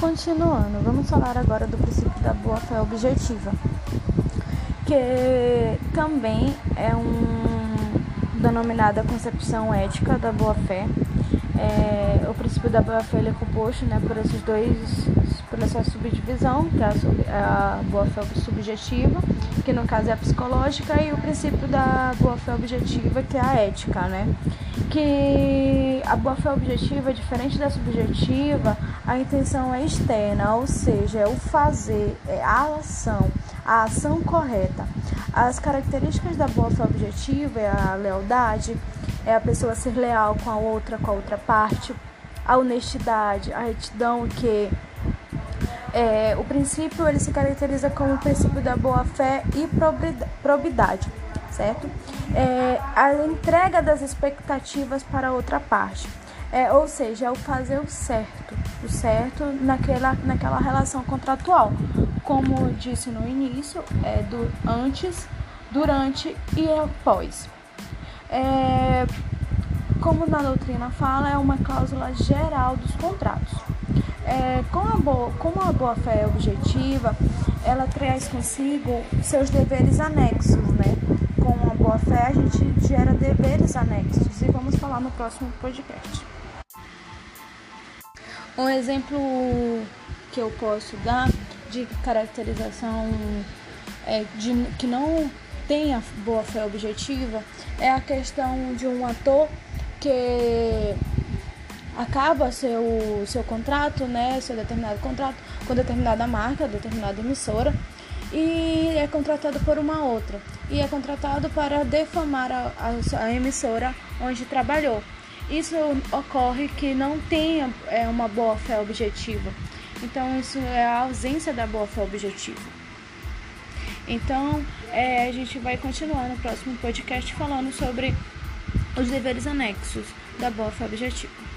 Continuando, vamos falar agora do princípio da boa-fé objetiva, que também é um denominada concepção ética da boa-fé. É, o princípio da boa-fé é composto né, por esses dois, por essa subdivisão, que é a, sub, é a boa-fé subjetiva, que no caso é a psicológica, e o princípio da boa-fé objetiva, que é a ética, né? Que a boa-fé objetiva, diferente da subjetiva, a intenção é externa, ou seja, é o fazer, é a ação, a ação correta. As características da boa-fé objetiva é a lealdade, é a pessoa ser leal com a outra, com a outra parte, a honestidade, a retidão, que é, o princípio ele se caracteriza como o princípio da boa-fé e probidade, certo? É, a entrega das expectativas para outra parte. É, ou seja, é o fazer o certo, o certo naquela, naquela relação contratual. Como disse no início, é do antes, durante e após. É, como na doutrina fala, é uma cláusula geral dos contratos. É, com a boa, como a boa-fé é objetiva, ela traz consigo seus deveres anexos, né? Boa-fé, a gente gera deveres anexos e vamos falar no próximo podcast. Um exemplo que eu posso dar de caracterização é, de, que não tem a boa fé objetiva é a questão de um ator que acaba seu, seu contrato, né, seu determinado contrato com determinada marca, determinada emissora e é contratado por uma outra e é contratado para defamar a, a, a emissora onde trabalhou isso ocorre que não tenha é, uma boa fé objetiva. Então, isso é a ausência da boa fé objetiva. Então, é, a gente vai continuar no próximo podcast falando sobre os deveres anexos da boa fé objetiva.